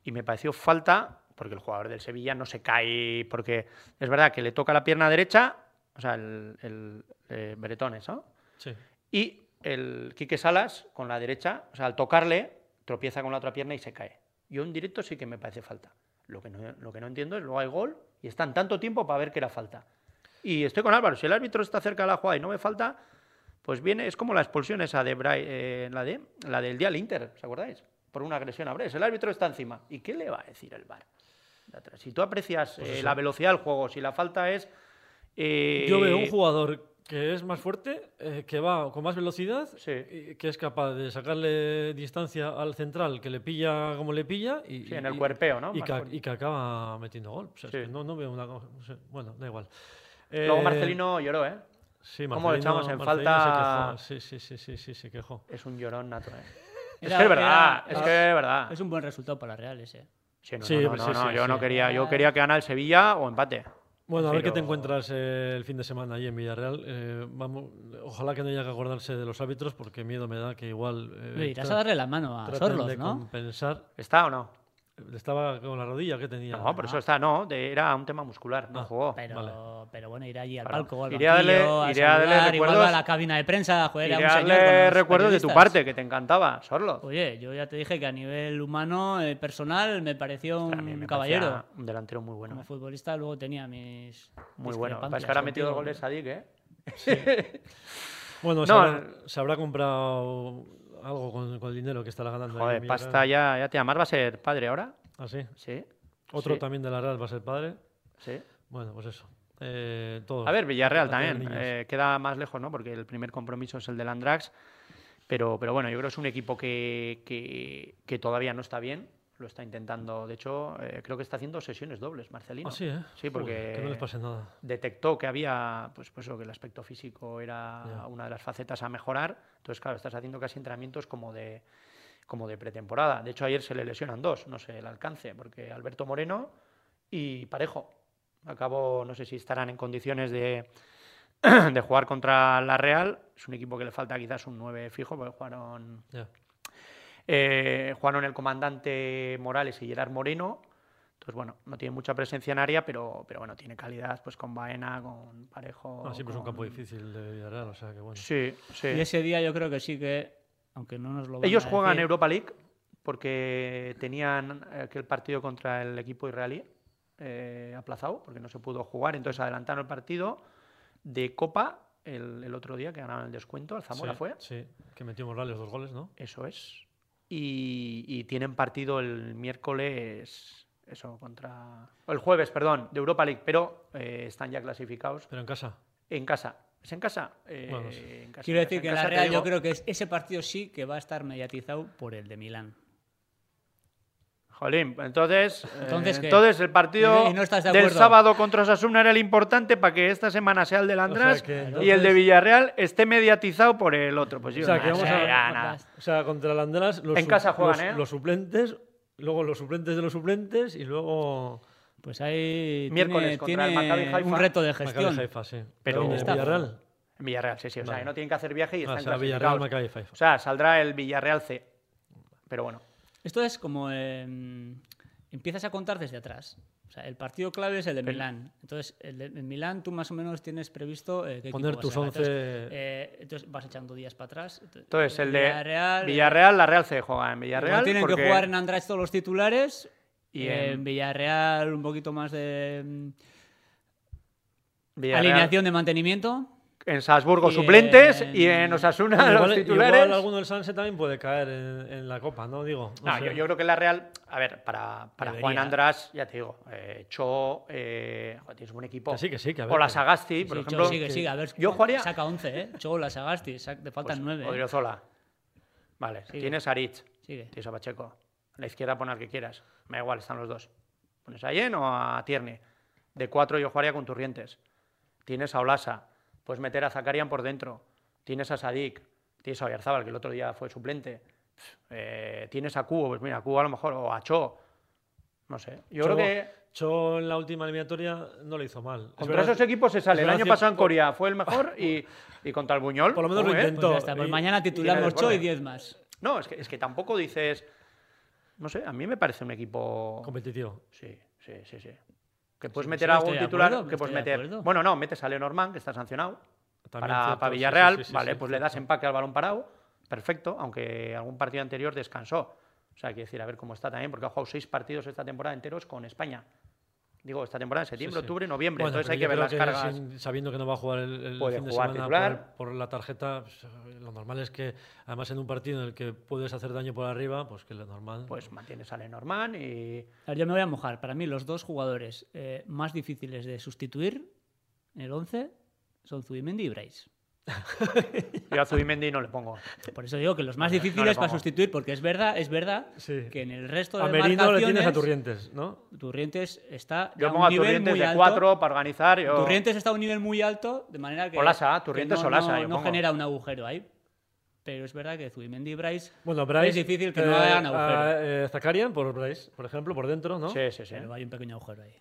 C: y me pareció falta porque el jugador del Sevilla no se cae, porque es verdad que le toca la pierna derecha, o sea, el, el eh, Beretones, ¿no?
B: Sí.
C: Y el Quique Salas con la derecha, o sea, al tocarle, tropieza con la otra pierna y se cae. Yo en directo sí que me parece falta. Lo que no, lo que no entiendo es luego hay gol y están tanto tiempo para ver que era falta. Y estoy con Álvaro, si el árbitro está cerca de la jugada y no me falta, pues viene, es como la expulsión esa de eh, la de la del día al Inter, ¿os acordáis? Por una agresión a Bres. El árbitro está encima. ¿Y qué le va a decir el VAR? Si tú aprecias pues eh, la velocidad del juego, si la falta es...
B: Eh, Yo veo un jugador que es más fuerte, eh, que va con más velocidad, que es capaz de sacarle distancia al central, que le pilla como le pilla. Y,
C: sí, en el cuerpeo, ¿no?
B: Y que, acaba metiendo gol. no, no, veo una... bueno, da igual.
C: Luego Marcelino lloró, ¿eh?
B: Sí,
C: ¿Cómo le echamos en falta?
B: Sí, sí, sí, sí, sí, se quejó.
C: Es un llorón nato, ¿eh? es que es verdad, es que es verdad.
D: Es un buen resultado para la Real ese.
C: Sí, no, no, yo no quería, yo quería que gane el Sevilla o empate.
B: Bueno, a ver qué te encuentras eh, el fin de semana allí en Villarreal. Eh, vamos, ojalá que no haya que acordarse de los árbitros porque miedo me da que igual...
D: Eh, irás a darle la mano a Sorlos, ¿no?
B: compensar.
C: ¿Está o no?
B: Estaba con la rodilla que tenía.
C: No, por eso está, no, era un tema muscular, no ah, jugó.
D: Pero, pero bueno, irá allí al palco, al
C: iré a darle, a, iré a darle recuerdos,
D: a la cabina de prensa, joder,
C: iré
D: a un
C: señor recuerdos de tu parte, que te encantaba, Sorlo.
D: Oye, yo ya te dije que a nivel humano, eh, personal, me pareció un caballero.
C: Un delantero muy bueno.
D: Como eh. futbolista luego tenía mis
C: Muy bueno. Es que ahora ha metido goles a Dick, ¿eh?
B: bueno, se habrá comprado algo con, el dinero que estará ganando.
C: Joder, pasta ya, ya te amas, va a ser padre ahora.
B: ¿Ah, sí?
C: Sí.
B: Otro también de la Real va a ser padre.
C: Sí.
B: Bueno, pues eso. Eh, todos,
C: a ver, Villarreal también. Eh, queda más lejos, ¿no? Porque el primer compromiso es el del Andrax. Pero, pero bueno, yo creo que es un equipo que, que, que todavía no está bien lo está intentando. De hecho, eh, creo que está haciendo sesiones dobles, Marcelino.
B: Ah, sí, ¿eh?
C: Sí, porque
B: que no les pase nada.
C: detectó que había, pues, pues que el aspecto físico era una de las facetas a mejorar. Entonces, claro, estás haciendo casi entrenamientos como de como de pretemporada. De hecho, ayer se le lesionan dos, no sé el alcance, porque Alberto Moreno y Parejo. Acabó, no sé si estarán en condiciones de, de jugar contra la Real. Es un equipo que le falta quizás un 9 fijo, porque jugaron, eh, jugaron el comandante Morales y Gerard Moreno. Entonces, bueno, no tiene mucha presencia en área, pero, pero bueno, tiene calidad pues con Baena, con Parejo.
B: Ah, sí, pues
C: con...
B: un campo difícil de Villarreal, o sea que bueno.
C: Sí, sí.
D: Y ese día yo creo que sí que, aunque no nos lo van
C: Ellos
D: a
C: juegan
D: decir,
C: Europa League porque tenían aquel partido contra el equipo israelí eh, aplazado, porque no se pudo jugar, entonces adelantaron el partido de Copa el, el otro día, que ganaron el descuento, al Zamora
B: sí,
C: fue.
B: Sí, que metió Morales dos goles, ¿no?
C: Eso es. Y, y tienen partido el miércoles, eso, contra... o El jueves, perdón, de Europa League, pero eh, están ya clasificados
B: Pero en casa.
C: en casa. ¿Es en casa? Eh,
B: Bueno, sí.
C: en casa,
D: Quiero
C: en
D: decir
C: casa,
D: que
C: en
D: la Real yo creo que es- ese partido sí que va a estar mediatizado por el de Milán.
C: Jolín, entonces,
D: Entonces,
C: eh,
D: ¿qué?
C: entonces el partido
D: ¿Y no estás de
C: del sábado contra Osasuna era el importante para que esta semana sea el del András
B: que,
C: y el
B: entonces-
C: de Villarreal esté mediatizado por el otro. Pues yo
B: O sea, que
C: no
B: vamos
C: sé,
B: a-
C: nada.
B: O sea, contra el András, los,
C: En casa juegan,
B: los,
C: ¿eh?
B: los suplentes, luego los suplentes de los suplentes y luego
D: Pues ahí
C: Miércoles
D: tiene,
C: contra el
D: tiene
C: Haifa.
D: un reto de gestión.
B: Haifa, sí.
C: Pero-
B: en el. Villarreal.
C: En Villarreal, sí, sí. O sea,
B: Vale.
C: que no tienen que hacer viaje y
B: Ah,
C: están
B: o sea,
C: clasificados. O sea, saldrá el Villarreal C. Pero bueno,
D: Esto es como eh, empiezas a contar desde atrás. O sea, el partido clave es el de Milán. Entonces, el de en Milán tú más o menos tienes previsto eh, qué
B: Poner tus
D: sacar.
B: 11
D: Entonces, eh, entonces vas echando días para atrás.
C: entonces el de
D: Villarreal,
C: Villarreal, la Real C juega en Villarreal.
D: tienen
C: porque-
D: que jugar en András todos los titulares.
C: Y en-
D: en Villarreal un poquito más de mm,
C: Villarreal-
D: alineación de mantenimiento.
C: En Salzburgo
D: y
C: suplentes
D: en-
C: y en Osasuna
B: Igual,
C: los titulares.
B: igual alguno del Sanse también puede caer en, en la Copa, ¿no? Digo. no
C: No, yo, yo creo que la Real, a ver, para, para. Juan András, ya te digo, eh, Cho, eh, tienes un buen equipo.
B: Que sí, que sí, que a ver,
C: O la Sagasti, por
D: Sí,
C: ejemplo.
D: Cho, sigue, sigue. A ver,
C: yo jugaría-
D: saca 11, ¿eh? Chola, Sagasti, sac- te faltan
C: pues,
D: 9. ¿eh?
C: Odriozola. Vale,
D: Sigue.
C: tienes a Rich,
D: Sigue.
C: tienes a Pacheco. A la izquierda pon al que quieras. Me da igual, están los dos. Pones a Yen o a Tierney. De cuatro yo jugaría con Turrientes. Tienes a Olasa. Puedes meter a Zakarian por dentro. Tienes a Sadik. Tienes a Oyarzábal, que el otro día fue suplente. Eh, tienes a Cubo, pues mira, Cubo a lo mejor, o a Cho. No sé. Yo
B: Cho-
C: creo que
B: Cho en la última eliminatoria no lo hizo mal. Es
C: contra
B: verdad-
C: esos equipos se sale.
B: es
C: El año pasado en Corea fue el mejor y, y contra el Buñol.
B: Por lo menos lo intentó.
D: Pues pues mañana titulamos. Cho y 10 más.
C: No, es que, es que tampoco dices. No sé, a mí me parece un equipo.
B: competitivo.
C: Sí, sí, sí, sí. Que puedes
D: Sí,
C: meter a algún titular,
D: acuerdo,
C: que puedes meter. Bueno, no, metes a Lenormand, que está sancionado.
B: También
C: para,
B: cierto,
C: para Villarreal,
B: sí, sí,
C: vale, pues le das empaque al balón parado. Perfecto, aunque algún partido anterior descansó. O sea, hay que decir, a ver cómo está también, porque ha jugado seis partidos esta temporada enteros con España. Digo, esta temporada, septiembre,
B: Sí, sí.
C: octubre, noviembre.
B: Bueno,
C: Entonces hay que ver las
B: que
C: cargas.
B: sin- sabiendo que no va a jugar el, el
C: Puede
B: fin de
C: jugar
B: semana. Por, por la tarjeta, pues, lo normal es que, además en un partido en el que puedes hacer daño por arriba, pues que lo normal.
C: Pues mantienes a Lenormand y.
D: A ver, yo me voy a mojar. Para mí, los dos jugadores eh, más difíciles de sustituir en el 11 son Zubimendi y Bryce.
C: Yo a Zubimendi no le pongo.
D: Por eso digo que los más
C: No le
D: difíciles para
C: pongo.
D: sustituir, porque es verdad, es verdad
B: Sí.
D: que en el resto de
B: a Merino le tienes a Turrientes, ¿no?
D: Turrientes está
C: Yo
D: a
C: pongo a
D: un nivel
C: Turrientes
D: muy
C: de
D: alto.
C: cuatro para organizar. Yo...
D: Turrientes está a un nivel muy alto, de manera que,
C: Olasa,
D: que
C: Turrientes
D: no,
C: Olasa,
D: no-
C: yo
D: no genera un agujero ahí. Pero es verdad que Zubimendi y Bryce
B: Bueno, Bryce.
D: es difícil que no hagan agujero.
B: a, eh, Zakarian por Bryce, por ejemplo, por dentro, ¿no?
C: Sí, sí, sí.
D: Pero hay un pequeño agujero ahí.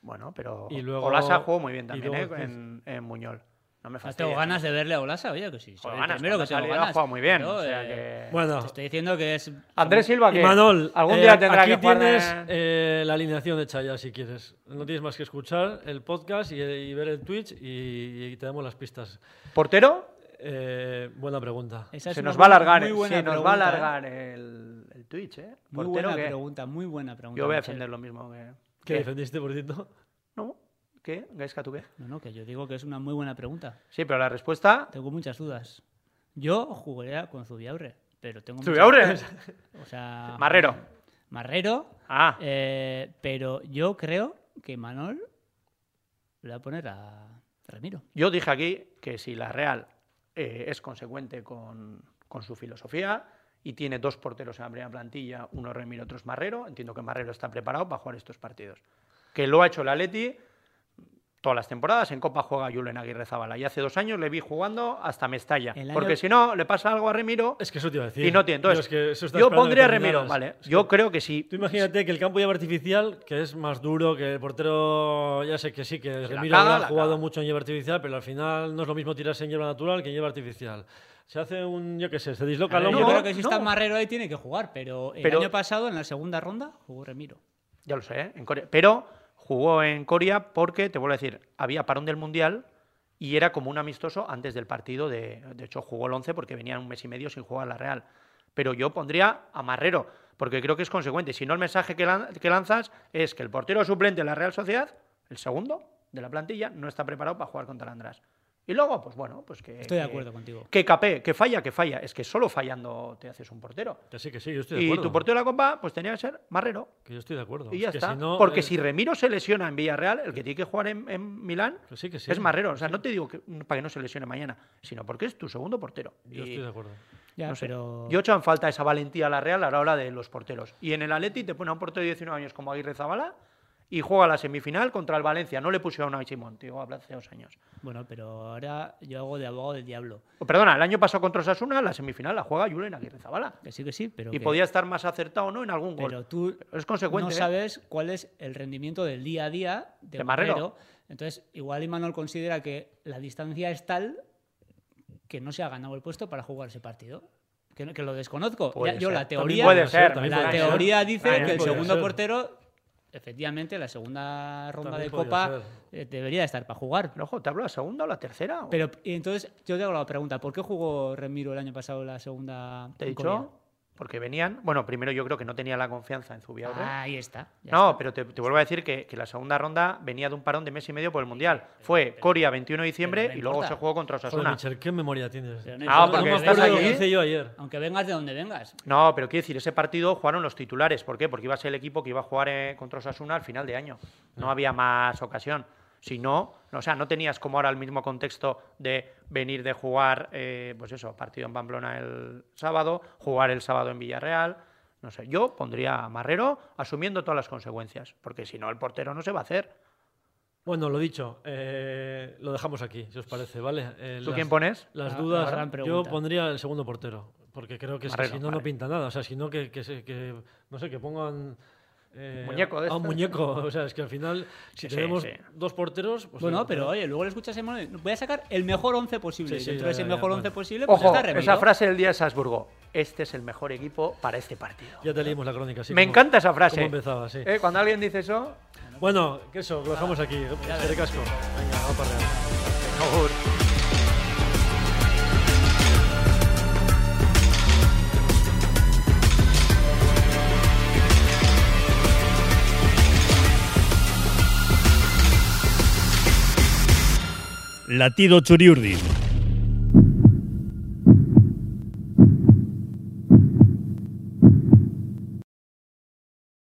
C: Bueno, pero
B: Y luego-
C: Olasa jugó muy bien también
B: luego-
C: ¿eh? en, en Muñol. No me fastidia.
D: tengo ganas de verle a Olasa, oye, que sí.
C: Joder, ganas,
D: primero que tengo ganas.
C: jugado muy bien.
D: Pero,
C: o sea
D: eh,
C: que-
B: Bueno,
D: Te estoy diciendo que es.
C: Andrés Silva, que
B: Manol,
C: algún
B: eh,
C: día tendrá
B: aquí
C: que jugar de-
B: tienes eh, la alineación hecha ya si quieres. No tienes más que escuchar el podcast y, y ver el Twitch y, y te damos las pistas.
C: ¿Portero?
B: Eh, buena pregunta.
D: esa es
C: Se nos va a alargar, eh, se nos va a
D: pregunta, ¿eh?
C: alargar el, el Twitch, ¿eh?
D: Muy
C: ¿Portero
D: buena
C: qué?
D: pregunta, muy buena pregunta.
C: Yo voy a
D: Michel.
C: defender lo mismo que...
B: ¿Qué
C: ¿Qué?
B: defendiste, por cierto?
C: ¿Qué? Gaisca, ¿tú qué?
D: No, no, que yo digo que es una muy buena pregunta.
C: Sí, pero la respuesta...
D: Tengo muchas dudas. Yo jugaría con Zubiaurre, pero tengo muchas-
C: ¿Zubiaurre?
D: O sea,
C: Marrero.
D: Marrero,
C: Ah,
D: eh, pero yo creo que Manol le va a poner a Ramiro.
C: yo dije aquí que si la Real eh, es consecuente con, con su filosofía y tiene dos porteros en la primera plantilla, uno es Remiro, otro es Marrero, entiendo que Marrero está preparado para jugar estos partidos. Que lo ha hecho el Atleti, todas las temporadas. En Copa juega Julen Aguirre Zabala. Y hace dos años le vi jugando hasta Mestalla.
D: El año-
C: Porque si no, le pasa algo a Remiro
B: Es que eso te iba a decir.
C: y no tiene. Entonces,
B: Yo, es que
C: yo pondría a Remiro. ¿vale?
B: Es
C: Yo
B: que
C: creo que sí.
B: Tú imagínate que el campo lleva artificial, que es más duro, que el portero, ya sé que sí, que
C: la
B: Remiro
C: caga,
B: ha jugado
C: caga.
B: mucho en hierba artificial, pero al final no es lo mismo tirarse en hierba natural que en hierba artificial. Se hace un, yo qué sé, se disloca el hombro.
D: yo creo que si
C: no.
D: está Marrero ahí tiene que jugar, pero el
C: Pero-
D: año pasado en la segunda ronda jugó Remiro.
C: Ya lo sé, ¿eh? en Corea. Pero jugó en Corea porque, te vuelvo a decir, había parón del Mundial y era como un amistoso antes del partido. De, hecho, jugó el 11 porque venía un mes y medio sin jugar la Real. Pero yo pondría a Marrero, porque creo que es consecuente. Si no, el mensaje que, que lanzas es que el portero suplente de la Real Sociedad, el segundo de la plantilla, no está preparado para jugar contra el András. Y luego, pues bueno, pues que...
D: Estoy de
C: que-
D: acuerdo contigo.
C: Que capé, que falla, que falla. Es que solo fallando te haces un portero.
B: Que sí, que sí, yo estoy de
C: Y
B: acuerdo.
C: tu portero de la Copa, pues tenía que ser Marrero.
B: Que yo estoy de acuerdo.
C: Y ya
B: Es que
C: está.
B: si no,
C: Porque
B: eh,
C: si Remiro se lesiona en Villarreal, el que tiene que jugar en, en Milán
B: que sí, que sí.
C: es Marrero. O sea, no te digo que, para que no se lesione mañana, sino porque es tu segundo portero.
B: Yo
C: Y,
B: estoy de acuerdo.
D: Ya,
C: no sé,
D: pero
C: Yo echo en falta esa valentía a la Real a la hora de los porteros. Y en el Atleti te pone a un portero de 19 años como Aguirre Zabala y juega la semifinal contra el Valencia. No le pusieron a Simón, digo, hace dos años.
D: bueno, pero ahora yo hago de abogado del diablo.
C: O, perdona, el año pasado contra Osasuna, la semifinal la juega Julen Aguirre Zabala.
D: Que sí, que sí, pero
C: Y
D: que-
C: podía estar más acertado o no en algún gol.
D: pero tú
C: es consecuente.
D: no
C: ¿eh?
D: sabes cuál es el rendimiento del día a día de,
C: De Marrero.
D: Marrero. Entonces, igual Imanol considera que la distancia es tal que no se ha ganado el puesto para jugar ese partido. Que, lo desconozco. Ya- yo la teoría,
C: puede ser,
D: la teoría dice que el segundo
B: ser.
D: portero, efectivamente, la segunda ronda
B: También
D: de Copa
B: ser.
D: eh, debería estar para jugar.
C: Pero ojo, ¿te hablo de la segunda o la tercera? o-
D: Pero y entonces yo te hago la pregunta, ¿por qué jugó Remiro el año pasado la segunda?
C: Te he
D: Corea?
C: Porque venían. Bueno, primero yo creo que no tenía la confianza en Zubiaurre.
D: Ahí está.
C: no,
D: está.
C: pero te, te vuelvo a decir que, que la segunda ronda venía de un parón de mes y medio por el Mundial. Fue Coria 21 de diciembre
D: pero no
C: y luego se jugó contra
B: Joder,
C: Osasuna.
B: Michel, ¿qué memoria tienes?
D: Pero no
C: Ah, porque
B: no
C: estás
B: que hice yo ayer.
D: Aunque vengas de donde vengas.
C: No, pero quiero decir, ese partido jugaron los titulares. ¿Por qué? Porque iba a ser el equipo que iba a jugar eh, contra Osasuna al final de año. No había más ocasión. Si no, no, o sea, no tenías como ahora el mismo contexto de venir de jugar, eh, pues eso, partido en Pamplona el sábado, jugar el sábado en Villarreal. No sé, yo pondría a Marrero asumiendo todas las consecuencias, porque si no, el portero no se va a hacer.
B: Bueno, lo dicho, eh, lo dejamos aquí, si os parece, ¿vale? Eh,
C: ¿Tú
B: las-
C: quién pones?
B: Las
D: La-
B: dudas,
D: la
B: yo pondría el segundo portero, porque creo que,
C: Marrero,
B: si no,
C: vale.
B: no pinta nada. O sea, si no, que, que, se- que- no sé, que pongan... eh,
C: Muñeco de
B: a un muñeco, o sea, es que al final, si
C: Sí,
B: tenemos
C: sí.
B: dos porteros, pues
D: bueno, pero oye, luego le escuchas voy a sacar el mejor 11 posible.
B: Sí, sí,
D: Dentro
B: ya,
D: de ese
B: ya, ya,
D: mejor
B: bueno.
D: 11 posible, pues
C: Ojo,
D: está Remiro.
C: esa frase del día de Salzburgo. Este es el mejor equipo para este partido.
B: Ya te leímos la crónica, sí.
C: Me
B: como-
C: encanta esa frase.
B: cómo empezaba, sí.
C: Eh, Cuando alguien dice eso,
B: Bueno, que eso, lo dejamos aquí. Seré casco. Venga, vamos para arriba.
A: Latido Churiurdin.